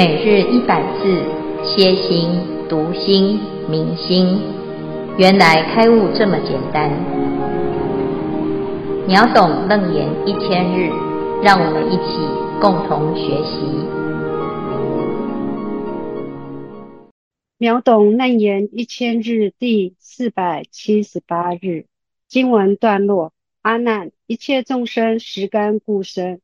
每日一百字，歇心、读心、明心，原来开悟这么简单。秒懂楞严一千日，让我们一起共同学习。秒懂楞严一千日第四百七十八日经文段落：阿难，一切众生实干故生。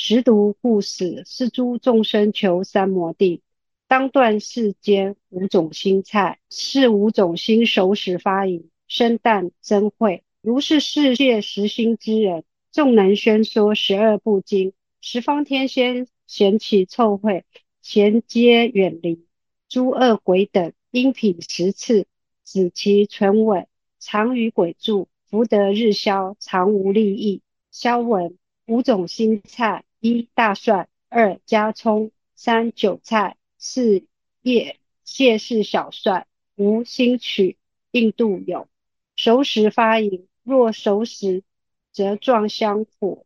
十毒故死，是诸众生求三摩地，当断世间五种心菜，是五种心熟食发淫，生旦增慧。如是世界实心之人，众能宣说十二部经，十方天仙咸其臭秽，贤皆远离。诸恶鬼等因品十次，止其存稳，常与鬼住，福德日消，常无利益。消闻五种心菜。一大蒜，二加葱，三韭菜，四叶谢氏小蒜，五兴曲，印度有。熟食发淫，若熟食，则壮香火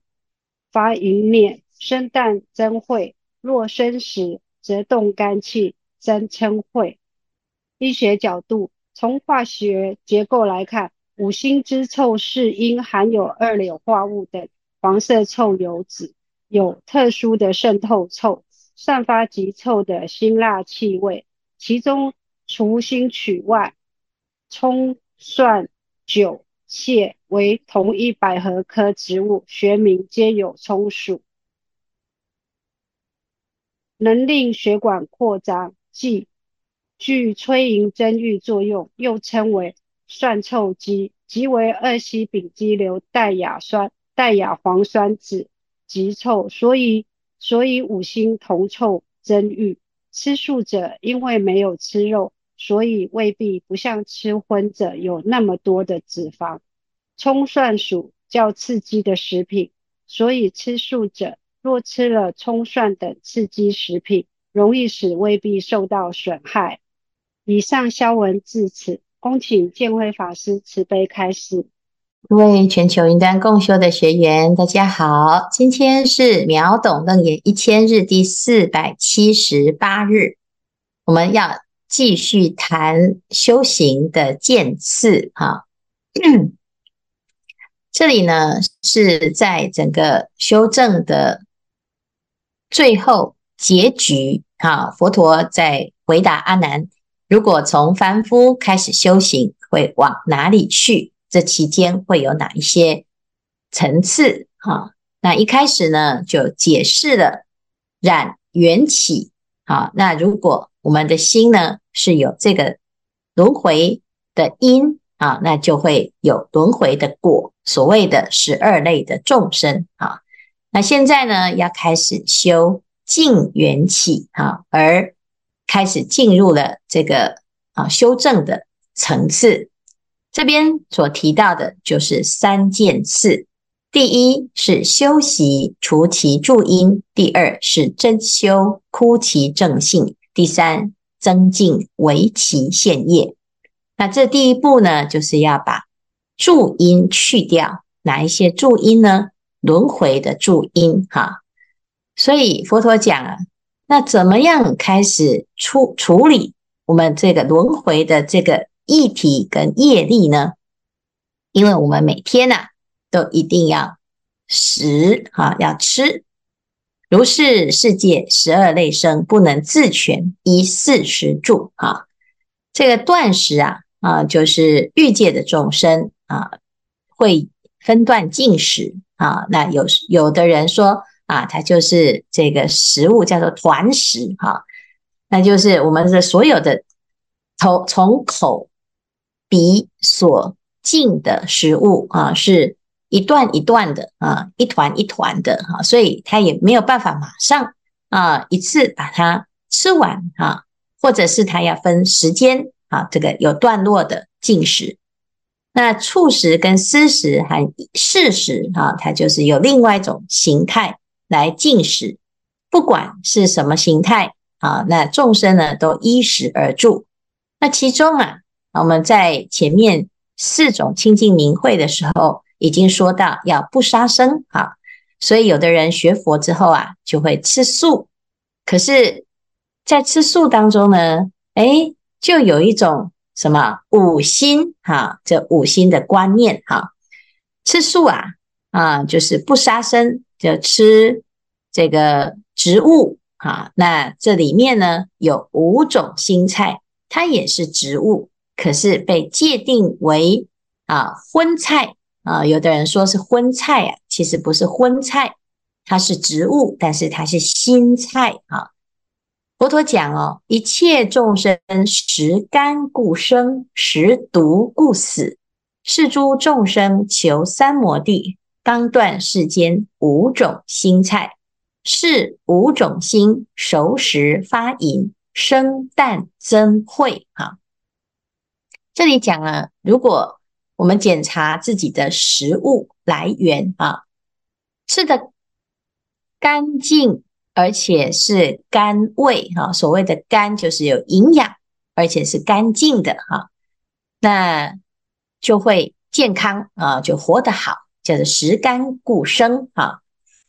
发淫念，生啖嗔恚；若生食，则动肝气，生嗔恚。医学角度，从化学结构来看，五辛之臭是因含有二硫化物等黄色臭油脂。有特殊的渗透臭，散发极臭的辛辣气味。其中除兴曲外，葱、蒜、韭、谢为同一百合科植物，学名皆有葱属，能令血管扩张，即具催淫增育作用，又称为蒜臭鸡，即为二烯丙基硫代亚酸代亚磺酸酯。极臭，所以所以五腥同臭增欲。吃素者因为没有吃肉，所以未必不像吃荤者有那么多的脂肪。葱蒜属较刺激的食品，所以吃素者若吃了葱蒜等刺激食品，容易使胃壁受到损害。以上消文至此，恭请见辉法师慈悲开示。各位全球云端共修的学员，大家好！今天是秒懂楞严一千日第四百七十八日，我们要继续谈修行的渐次哈。这里呢是在整个修正的最后结局哈，佛陀在回答阿难：如果从凡夫开始修行，会往哪里去？这期间会有哪一些层次？哈，那一开始呢，就解释了染缘起。好，那如果我们的心呢是有这个轮回的因啊，那就会有轮回的果。所谓的十二类的众生啊，那现在呢要开始修净缘起啊，而开始进入了这个啊修正的层次。这边所提到的就是三件事：第一是修习除其助因；第二是真修枯其正性；第三增进为其现业。那这第一步呢，就是要把助因去掉。哪一些助因呢？轮回的助因，哈。所以佛陀讲啊，那怎么样开始处处理我们这个轮回的这个？议题跟业力呢？因为我们每天呐、都一定要食啊，要吃。如是世界十二类生，不能自全，依四时住啊。这个断食啊啊，就是欲界的众生啊，会分段进食啊。那有有的人说啊，它就是这个食物叫做团食哈，那就是我们的所有的从从口。鼻所进的食物啊，是一段一段的啊，一团一团的哈，所以他也没有办法马上啊一次把它吃完啊，或者是他要分时间啊，这个有段落的进食。那触食跟思食和识食啊，它就是有另外一种形态来进食，不管是什么形态啊，那众生呢都依食而住。那其中啊。我们在前面四种清净明慧的时候，已经说到要不杀生啊，所以有的人学佛之后啊，就会吃素。可是在吃素当中呢，诶，就有一种什么五心哈，这五心的观念哈，吃素啊啊，就是不杀生，就吃这个植物啊。那这里面呢有五种新菜，它也是植物，可是被界定为啊荤菜啊。有的人说是荤菜啊，其实不是荤菜。它是植物，但是它是新菜啊。佛陀讲哦，一切众生食甘故生，食毒故死。是诸众生求三摩地，当断世间五种辛菜。是五种辛熟食发淫，生旦增慧。哈，这里讲了，如果我们检查自己的食物来源啊，吃的。干净，而且是甘味哈。所谓的甘，就是有营养，而且是干净的哈。那就会健康啊，就活得好，叫做食甘固生哈。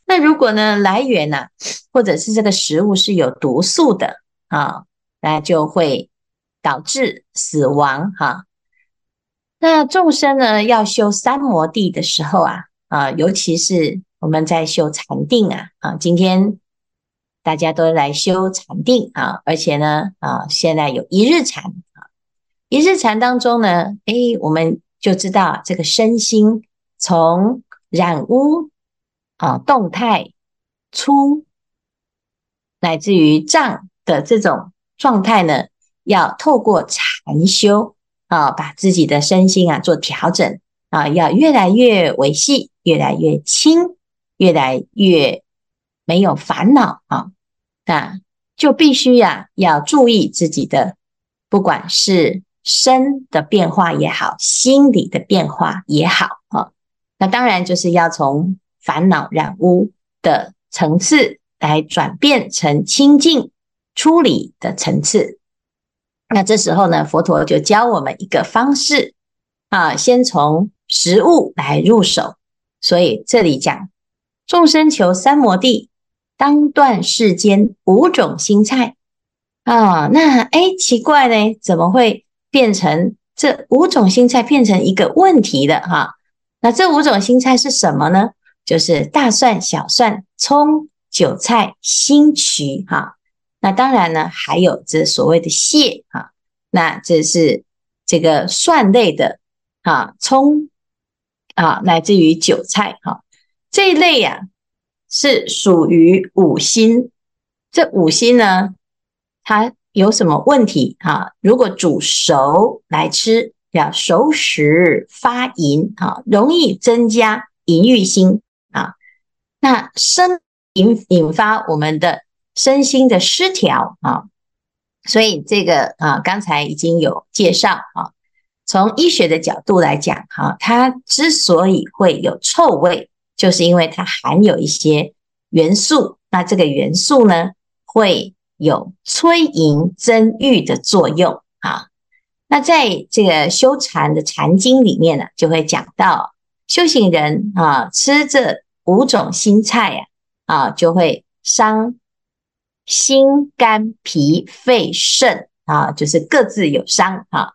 那如果呢，来源呢，或者是这个食物是有毒素的啊，那就会导致死亡哈。那众生呢，要修三摩地的时候啊啊，尤其是。我们在修禅定啊，啊，今天大家都来修禅定啊，而且呢，啊，现在有一日禅啊，一日禅当中呢，哎，我们就知道这个身心从染污啊、动态、粗，乃至于胀的这种状态呢，要透过禅修啊，把自己的身心啊做调整啊，要越来越维系，越来越轻。越来越没有烦恼啊，那就必须呀，要注意自己的，不管是身的变化也好，心理的变化也好啊。那当然就是要从烦恼染污的层次来转变成清净处理的层次。那这时候呢，佛陀就教我们一个方式啊，先从食物来入手。所以这里讲。众生求三摩地，当断世间五种辛菜啊！那哎，奇怪呢，怎么会变成这五种辛菜变成一个问题的哈、那这五种辛菜是什么呢？就是大蒜、小蒜、葱、韭菜、兴渠哈。那当然呢，还有这所谓的薤哈、啊。那这是这个蒜类的啊，葱啊，乃至于韭菜哈。这一类呀、是属于五辛。这五辛呢，它有什么问题啊？如果煮熟来吃，要熟食发淫啊，容易增加淫欲心啊。那生引引发我们的身心的失调啊。所以这个啊，刚才已经有介绍啊。从医学的角度来讲，哈，它之所以会有臭味。就是因为它含有一些元素，那这个元素呢，会有催淫增欲的作用啊。那在这个修禅的禅经里面呢，就会讲到修行人啊，吃这五种新菜呀，啊，就会伤心肝脾肺肾啊，就是各自有伤啊。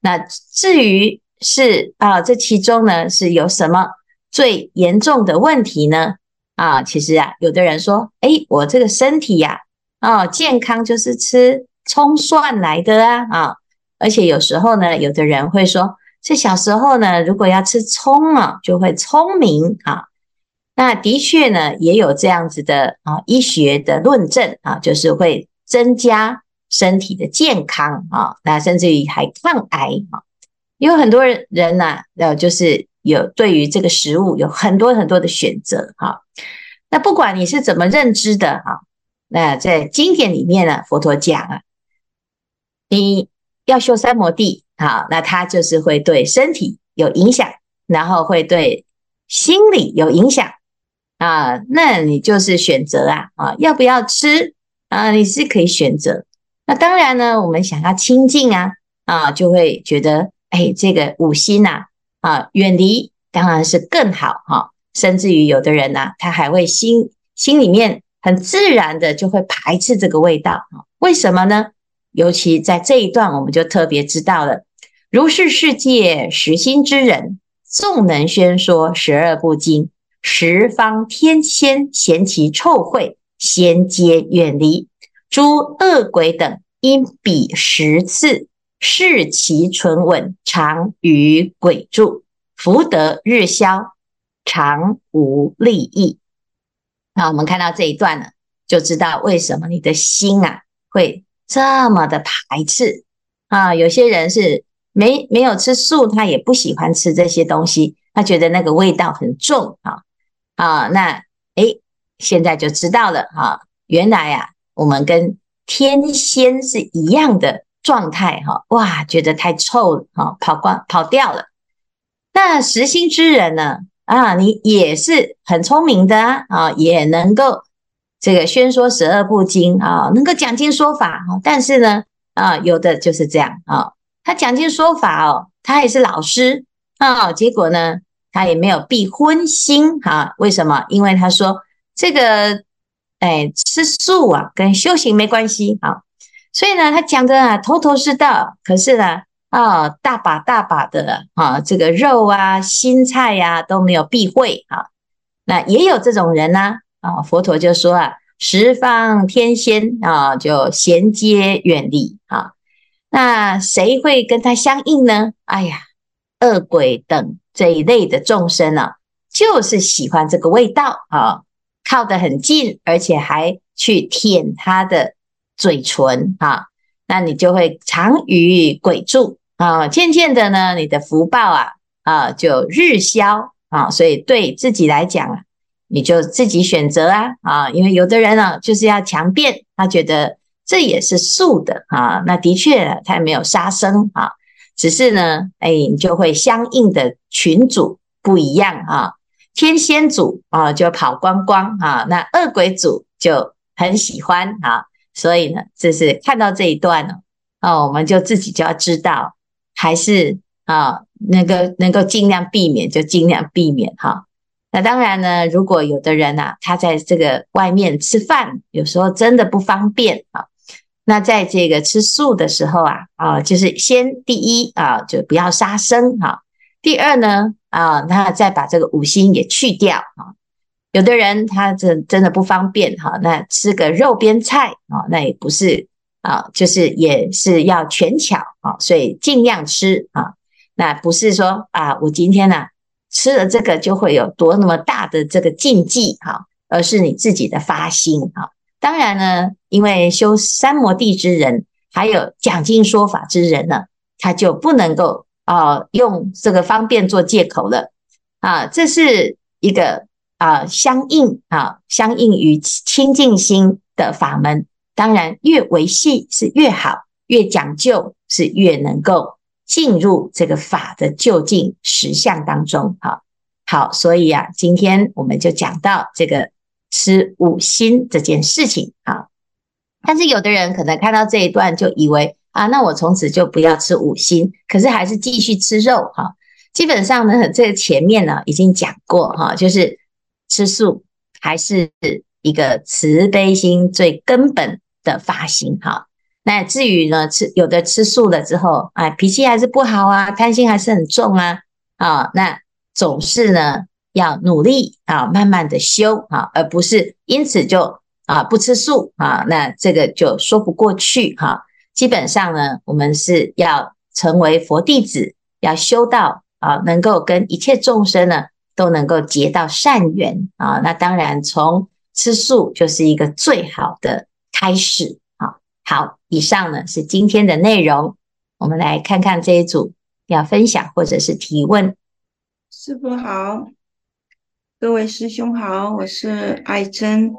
那至于是啊，这其中呢是有什么？最严重的问题呢？啊，其实啊，有的人说，哎，我这个身体呀，啊，健康就是吃葱蒜来的啊，啊，而且有时候呢，有的人会说，这小时候呢，如果要吃葱啊，就会聪明啊。那的确呢，也有这样子的啊，医学的论证啊，就是会增加身体的健康啊，那甚至于还抗癌啊。有很多人人呢，呃，就是。有对于这个食物有很多很多的选择哈，那不管你是怎么认知的哈，那在经典里面呢，佛陀讲啊，你要修三摩地好，那它就是会对身体有影响，然后会对心理有影响啊，那你就是选择啊啊，要不要吃啊？你是可以选择。那当然呢，我们想要清净啊啊，就会觉得哎，这个五辛呐。啊，远离当然是更好哈，甚至于有的人呢、啊，他还会心心里面很自然的就会排斥这个味道啊。为什么呢？尤其在这一段，我们就特别知道了，如是世界实心之人，纵能宣说十二部经，十方天仙嫌其臭秽，悉皆远离。诸恶鬼等因彼十次视其存稳，常与鬼住，福德日消，常无利益。那我们看到这一段呢，就知道为什么你的心啊会这么的排斥啊。有些人是没没有吃素，他也不喜欢吃这些东西，他觉得那个味道很重啊啊。那诶，现在就知道了啊，原来啊，我们跟天仙是一样的状态哈。哇，觉得太臭了哈，跑光跑掉了。那实心之人呢？啊，你也是很聪明的啊，啊，也能够这个宣说十二部经啊，能够讲经说法啊。但是呢，啊，有的就是这样啊，他讲经说法哦，他也是老师啊，结果呢，他也没有避荤心啊。为什么？因为他说这个，哎，吃素啊，跟修行没关系啊。所以呢，他讲的啊，头头是道。可是呢，啊，大把大把的啊，这个肉啊、心菜呀、啊、都没有避讳啊。那也有这种人呢啊，佛陀就说啊，十方天仙啊，就衔接远离啊。那谁会跟他相应呢？哎呀，恶鬼等这一类的众生呢、啊，就是喜欢这个味道啊，靠得很近，而且还去舔他的嘴唇啊。那你就会常与鬼住啊，渐渐的呢，你的福报啊啊就日消啊，所以对自己来讲啊，你就自己选择啊啊，因为有的人呢、啊、就是要强辩，他觉得这也是素的啊，那的确他也没有杀生啊，只是呢，哎，你就会相应的群组不一样啊，天仙组啊就跑光光啊，那恶鬼组就很喜欢啊。所以呢，这是看到这一段呢，哦，我们就自己就要知道，还是啊，能够能够尽量避免就尽量避免哈。那当然呢，如果有的人呐，他在这个外面吃饭，有时候真的不方便啊。那在这个吃素的时候啊，啊，就是先第一啊，就不要杀生哈。第二呢，啊，那再把这个五辛也去掉啊。有的人他真真的不方便哈，那吃个肉边菜啊，那也不是啊，就是也是要权巧啊，所以尽量吃啊。那不是说啊，我今天呢吃了这个就会有多那么大的这个禁忌哈，而是你自己的发心啊。当然呢，因为修三摩地之人，还有讲经说法之人呢，他就不能够啊用这个方便做借口了啊，这是一个。啊，相应啊，相应于清净心的法门，当然越维系是越好，越讲究是越能够进入这个法的究竟实相当中。好，好，所以啊，今天我们就讲到这个吃五辛这件事情啊。但是有的人可能看到这一段就以为啊，那我从此就不要吃五辛，可是还是继续吃肉哈。基本上呢，这个前面呢已经讲过哈，就是。吃素还是一个慈悲心最根本的发心哈。那至于呢，吃有的吃素了之后，哎，脾气还是不好啊，贪心还是很重啊，啊，那总是呢要努力啊，慢慢的修啊，而不是因此就啊不吃素啊，那这个就说不过去哈。基本上呢，我们是要成为佛弟子，要修道啊，能够跟一切众生呢。都能够结到善缘啊，那当然从吃素就是一个最好的开始啊。好，以上呢是今天的内容，我们来看看这一组要分享或者是提问。师父好，各位师兄好，我是爱珍。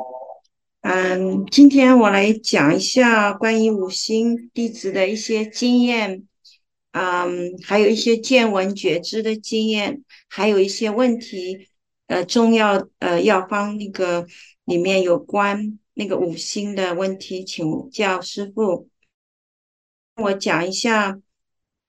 嗯，今天我来讲一下关于五星弟子的一些经验。嗯，还有一些见闻觉知的经验，还有一些问题，呃，中药呃药方那个里面有关那个五星的问题，请教师傅。我讲一下，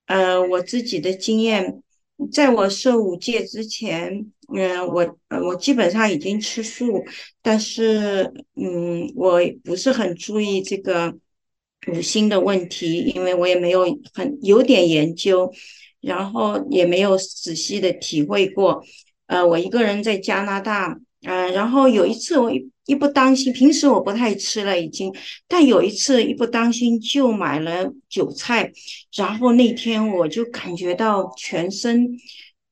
呃，我自己的经验，在我受五戒之前，嗯、我我基本上已经吃素，但是嗯，我不是很注意这个五星的问题，因为我也没有很有点研究，然后也没有仔细的体会过。呃，我一个人在加拿大，呃，然后有一次我一不当心，平时我不太吃了已经，但有一次一不当心就买了韭菜，然后那天我就感觉到全身，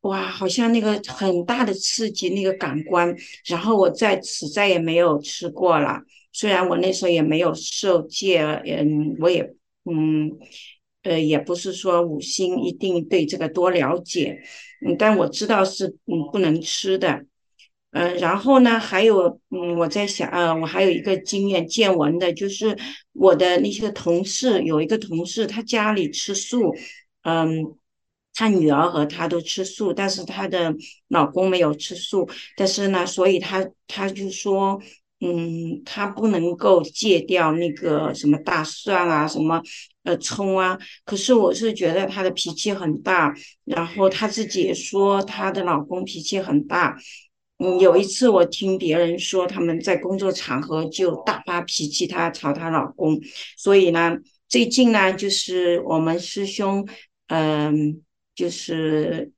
哇，好像那个很大的刺激那个感官，然后我在此再也没有吃过了。虽然我那时候也没有受戒，嗯，我也，嗯，呃，也不是说五辛一定对这个多了解，嗯，但我知道是嗯不能吃的，嗯，然后呢，还有，嗯，我在想，呃，我还有一个经验见闻的，就是我的那些同事，有一个同事他家里吃素，嗯，他女儿和他都吃素，但是他的老公没有吃素，但是呢，所以他他就说。嗯，他不能够戒掉那个什么大蒜啊，什么呃葱啊。可是我是觉得他的脾气很大，然后他自己也说他的老公脾气很大。嗯，有一次我听别人说他们在工作场合就大发脾气，她吵她老公。所以呢，最近呢，就是我们师兄，嗯，就是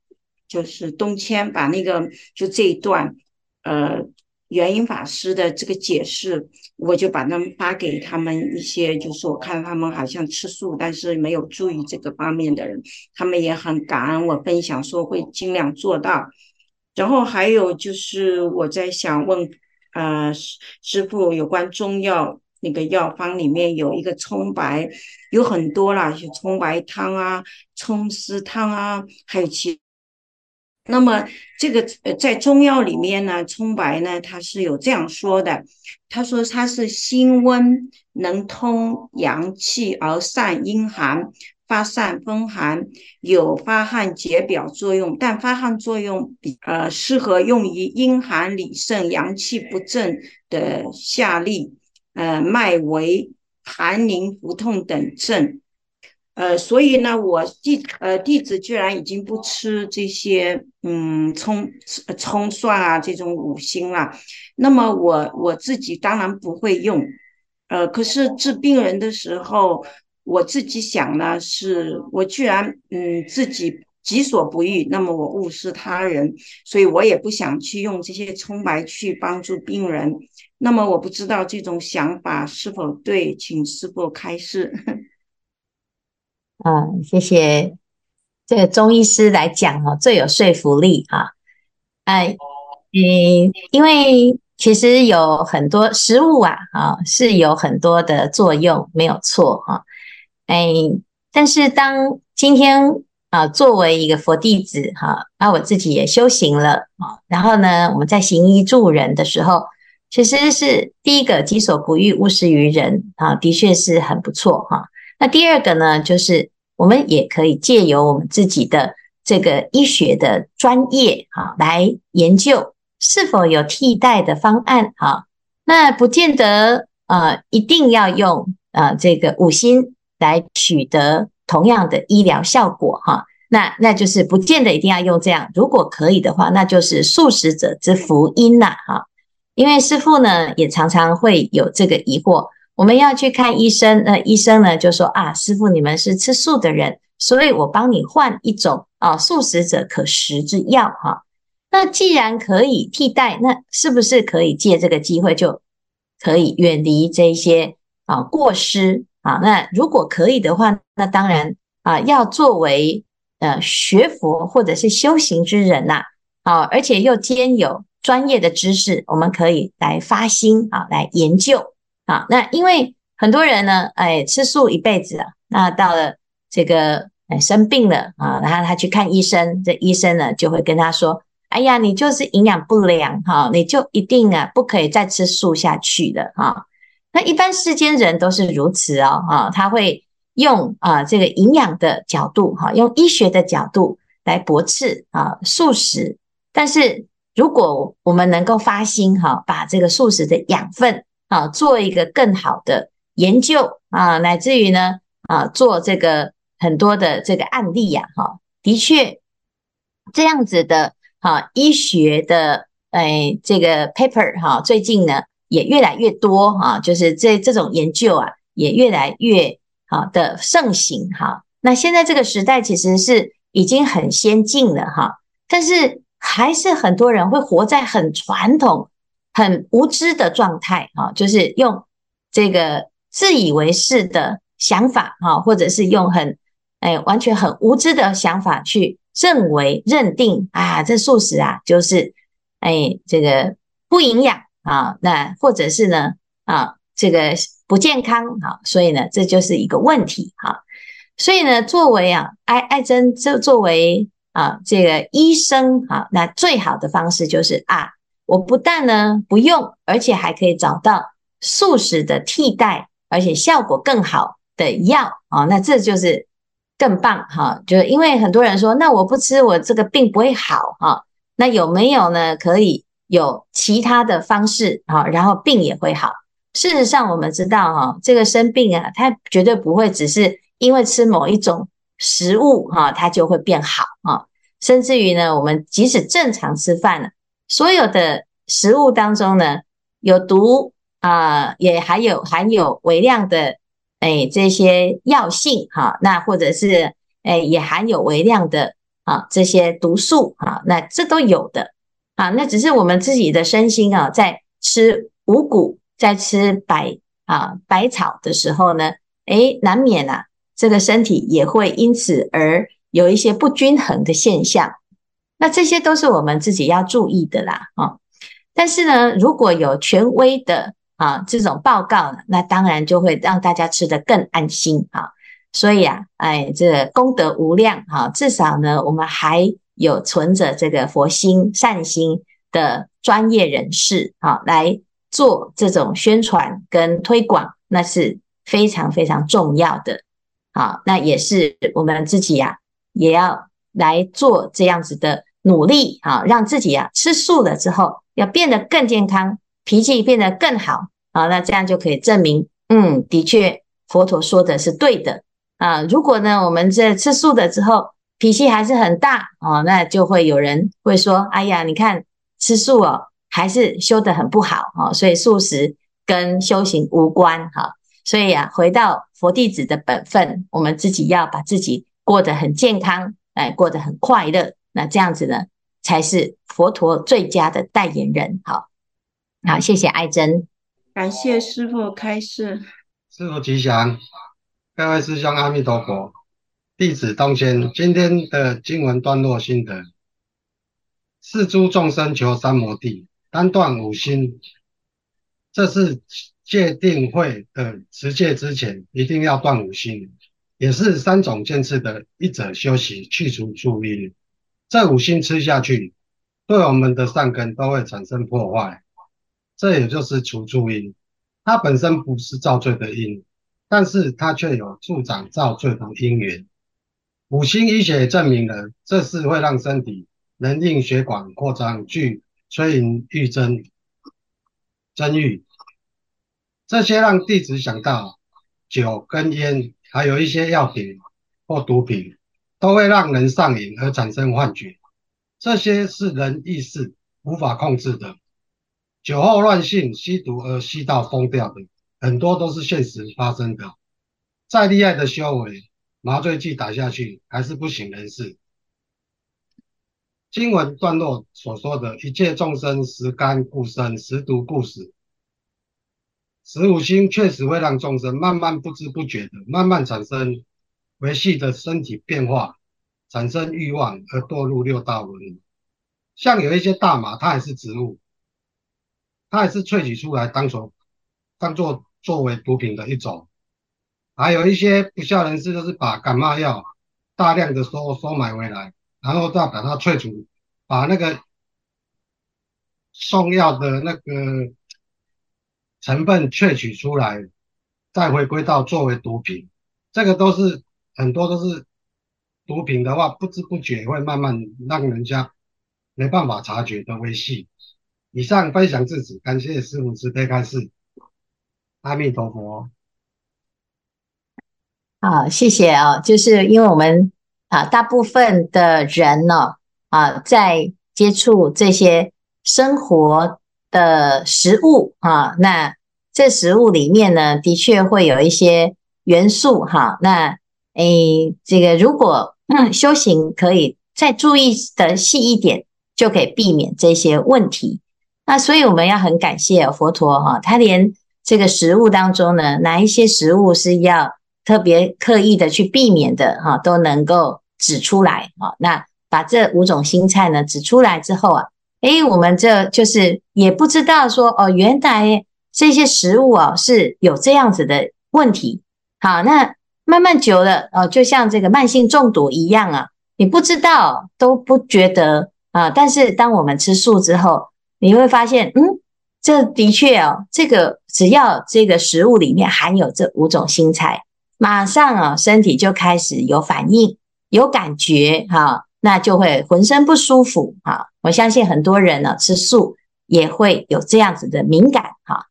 就是东迁把那个就这一段，呃。圆瑛法师的这个解释，我就把他们发给他们一些，就是我看他们好像吃素，但是没有注意这个方面的人，他们也很感恩我分享，说会尽量做到。然后还有就是我在想问，呃，师傅有关中药那个药方里面有一个葱白，有很多啦，有葱白汤啊、葱丝汤啊，还有其。那么这个呃，在中药里面呢，葱白呢，它是有这样说的，他说它是辛温，能通阳气而散阴寒，发散风寒，有发汗解表作用，但发汗作用比呃适合用于阴寒里盛、阳气不振的下痢，呃，脉围寒凝腹痛等症。呃，所以呢，我弟呃弟子居然已经不吃这些嗯葱葱蒜啊这种五辛了。那么我我自己当然不会用，呃，可是治病人的时候，我自己想呢，是我居然嗯自己己所不欲，那么我误施他人，所以我也不想去用这些葱白去帮助病人。那么我不知道这种想法是否对，请师父开示。嗯，谢谢这个中医师来讲哦，最有说服力哈。哎，嗯，因为其实有很多食物啊，啊是有很多的作用，没有错哈。哎，但是当今天啊，作为一个佛弟子哈，那我自己也修行了啊，然后呢，我们在行医助人的时候，其实是第一个己所不欲，勿施于人啊，的确是很不错哈。那第二个呢，就是我们也可以借由我们自己的这个医学的专业啊，来研究是否有替代的方案啊。那不见得呃一定要用呃这个五星来取得同样的医疗效果哈。那那就是不见得一定要用这样，如果可以的话，那就是素食者之福音呐哈。因为师父呢也常常会有这个疑惑。我们要去看医生，那医生呢就说啊，师父你们是吃素的人，所以我帮你换一种啊素食者可食之药哈。那既然可以替代，那是不是可以借这个机会就可以远离这些啊过失啊？那如果可以的话，那当然啊要作为呃学佛或者是修行之人呐，啊而且又兼有专业的知识，我们可以来发心啊来研究。啊，那因为很多人呢，哎，吃素一辈子啊，那到了这个哎生病了啊，然后他去看医生，这医生呢就会跟他说：“哎呀，你就是营养不良哈，你就一定啊不可以再吃素下去的哈。”那一般世间人都是如此哦，啊，他会用啊这个营养的角度哈，用医学的角度来驳斥啊素食。但是如果我们能够发心哈，把这个素食的养分。啊，做一个更好的研究啊，乃至于呢啊，做这个很多的这个案例呀，哈，的确这样子的哈，医学的哎这个 paper 哈，最近呢也越来越多哈，就是这这种研究啊，也越来越好的盛行哈。那现在这个时代其实是已经很先进了哈，但是还是很多人会活在很传统、很无知的状态哈，就是用这个自以为是的想法哈，或者是用很哎完全很无知的想法去认为认定啊，这素食啊就是哎这个不营养啊，那或者是呢啊这个不健康啊，所以呢这就是一个问题哈。所以呢，作为啊，爱爱珍就作为啊这个医生啊，那最好的方式就是啊，我不但呢不用，而且还可以找到素食的替代，而且效果更好的药啊，那这就是更棒哈。就是因为很多人说，那我不吃，我这个病不会好哈。那有没有呢？可以有其他的方式啊，然后病也会好。事实上，我们知道哈，这个生病啊，它绝对不会只是。因为吃某一种食物哈，它就会变好啊。甚至于呢，我们即使正常吃饭呢，所有的食物当中呢，有毒啊，也含有含有微量的哎这些药性哈，那或者是哎也含有微量的啊这些毒素啊，那这都有的啊。那只是我们自己的身心啊，在吃五谷、在吃百啊百草的时候呢，哎难免啊。这个身体也会因此而有一些不均衡的现象，那这些都是我们自己要注意的啦，啊！但是呢，如果有权威的啊这种报告，那当然就会让大家吃得更安心啊。所以啊，哎，这功德无量哈，至少呢，我们还有存着这个佛心善心的专业人士啊，来做这种宣传跟推广，那是非常非常重要的。好，那也是我们自己呀、啊，也要来做这样子的努力啊，让自己啊吃素了之后，要变得更健康，脾气变得更好啊，那这样就可以证明，嗯，的确佛陀说的是对的啊。如果呢，我们这吃素了之后，脾气还是很大哦，那就会有人会说，哎呀，你看吃素哦，还是修得很不好哦，所以素食跟修行无关哈。所以啊，回到佛弟子的本分，我们自己要把自己过得很健康，哎，过得很快乐。那这样子呢，才是佛陀最佳的代言人。好，好，谢谢爱珍，感谢师傅开示，师傅吉祥，各位师兄阿弥陀佛，弟子东迁，今天的经文段落心得：是诸众生求三摩地，单断五心，这是。戒定慧的持戒之前，一定要断五心，也是三种见次的一者修习，去除助因。这五心吃下去，对我们的善根都会产生破坏。这也就是除助因。它本身不是造罪的因，但是它却有助长造罪的因缘。五心医学证明了，这是会让身体能令血管扩张，去催淫欲增增欲。这些让弟子想到酒跟烟，还有一些药品或毒品，都会让人上瘾而产生幻觉。这些是人意识无法控制的。酒后乱性、吸毒而吸到疯掉的，很多都是现实发生的。再厉害的修为，麻醉剂打下去还是不省人事。经文段落所说的一切众生食甘故生，食毒故死。食五心确实会让众生慢慢不知不觉的慢慢产生维系的身体变化，产生欲望而堕入六道轮。像有一些大麻，它也是植物，它也是萃取出来当做当做作为毒品的一种。还有一些不肖人士，就是把感冒药大量的收收买回来，然后再把它萃取，把那个送药的那个。成分萃取出来，再回归到作为毒品，这个都是很多都是毒品的话，不知不觉会慢慢让人家没办法察觉的危险。以上分享至此，感谢师父慈悲开示，阿弥陀佛。好，谢谢啊，就是因为我们啊，大部分的人呢啊，在接触这些生活。的食物啊，那这食物里面呢，的确会有一些元素哈。那诶，这个如果修行可以再注意的细一点，就可以避免这些问题。那所以我们要很感谢佛陀哈，他连这个食物当中呢，哪一些食物是要特别刻意的去避免的哈，都能够指出来哈。那把这五种心菜呢指出来之后啊，诶，我们这就是也不知道说哦，原来这些食物啊是有这样子的问题。好，那慢慢久了哦，就像这个慢性中毒一样啊，你不知道都不觉得啊，但是当我们吃素之后，你会发现，嗯，这的确哦，这个只要这个食物里面含有这五种新菜，马上啊身体就开始有反应、有感觉哈。那就会浑身不舒服啊！我相信很多人呢吃素也会有这样子的敏感哈。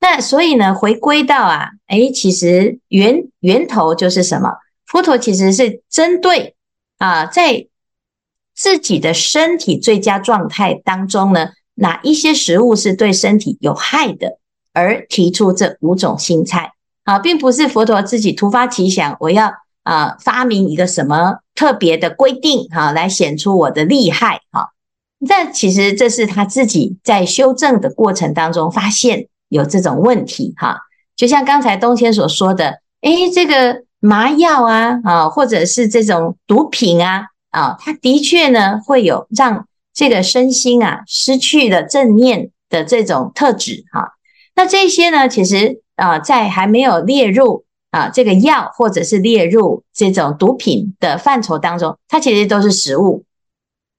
那所以呢，回归到啊，诶，其实源源头就是什么？佛陀其实是针对啊，在自己的身体最佳状态当中呢，哪一些食物是对身体有害的，而提出这五种心菜啊，并不是佛陀自己突发奇想，我要。啊，发明一个什么特别的规定哈，来显出我的厉害哈。但其实这是他自己在修正的过程当中发现有这种问题哈。就像刚才东谦所说的，诶，这个麻药啊啊，或者是这种毒品啊啊，它的确呢会有让这个身心啊失去了正念的这种特质哈。那这些呢，其实啊，在还没有列入。啊，这个药或者是列入这种毒品的范畴当中，它其实都是食物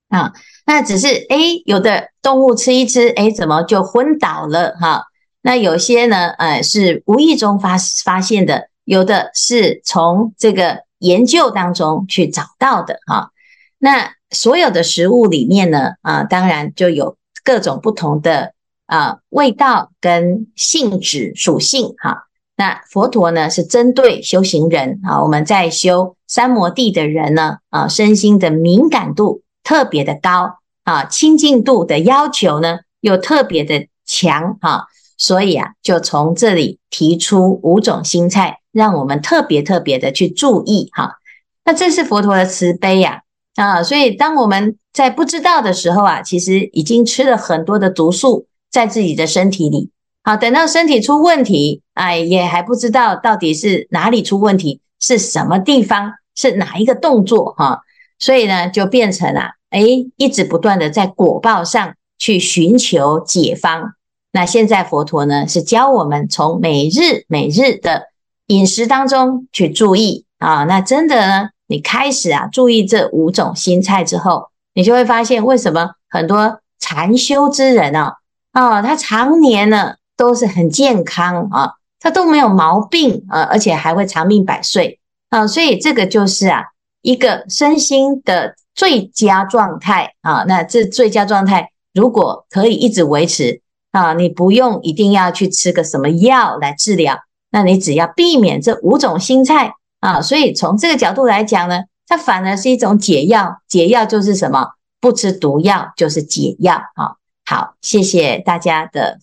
啊。那只是诶，有的动物吃一吃，诶，怎么就昏倒了哈？那有些呢，呃，是无意中发发现的，有的是从这个研究当中去找到的哈。那所有的食物里面呢，啊，当然就有各种不同的啊味道跟性质属性哈。那佛陀呢，是针对修行人啊，我们在修三摩地的人呢，啊，身心的敏感度特别的高啊，清净度的要求呢又特别的强哈，所以啊，就从这里提出五种心菜，让我们特别特别的去注意哈。那这是佛陀的慈悲呀啊，所以当我们在不知道的时候啊，其实已经吃了很多的毒素在自己的身体里。好，等到身体出问题，哎，也还不知道到底是哪里出问题，是什么地方，是哪一个动作哈，所以呢，就变成了，哎，一直不断的在果报上去寻求解方。那现在佛陀呢，是教我们从每日每日的饮食当中去注意啊，那真的呢，你开始啊注意这五种心菜之后，你就会发现为什么很多禅修之人啊，啊，他常年呢。都是很健康啊，他都没有毛病啊，而且还会长命百岁啊，所以这个就是啊一个身心的最佳状态啊。那这最佳状态如果可以一直维持啊，你不用一定要去吃个什么药来治疗，那你只要避免这五种心菜啊。所以从这个角度来讲呢，它反而是一种解药。解药就是什么？不吃毒药就是解药啊。好，谢谢大家的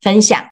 分享。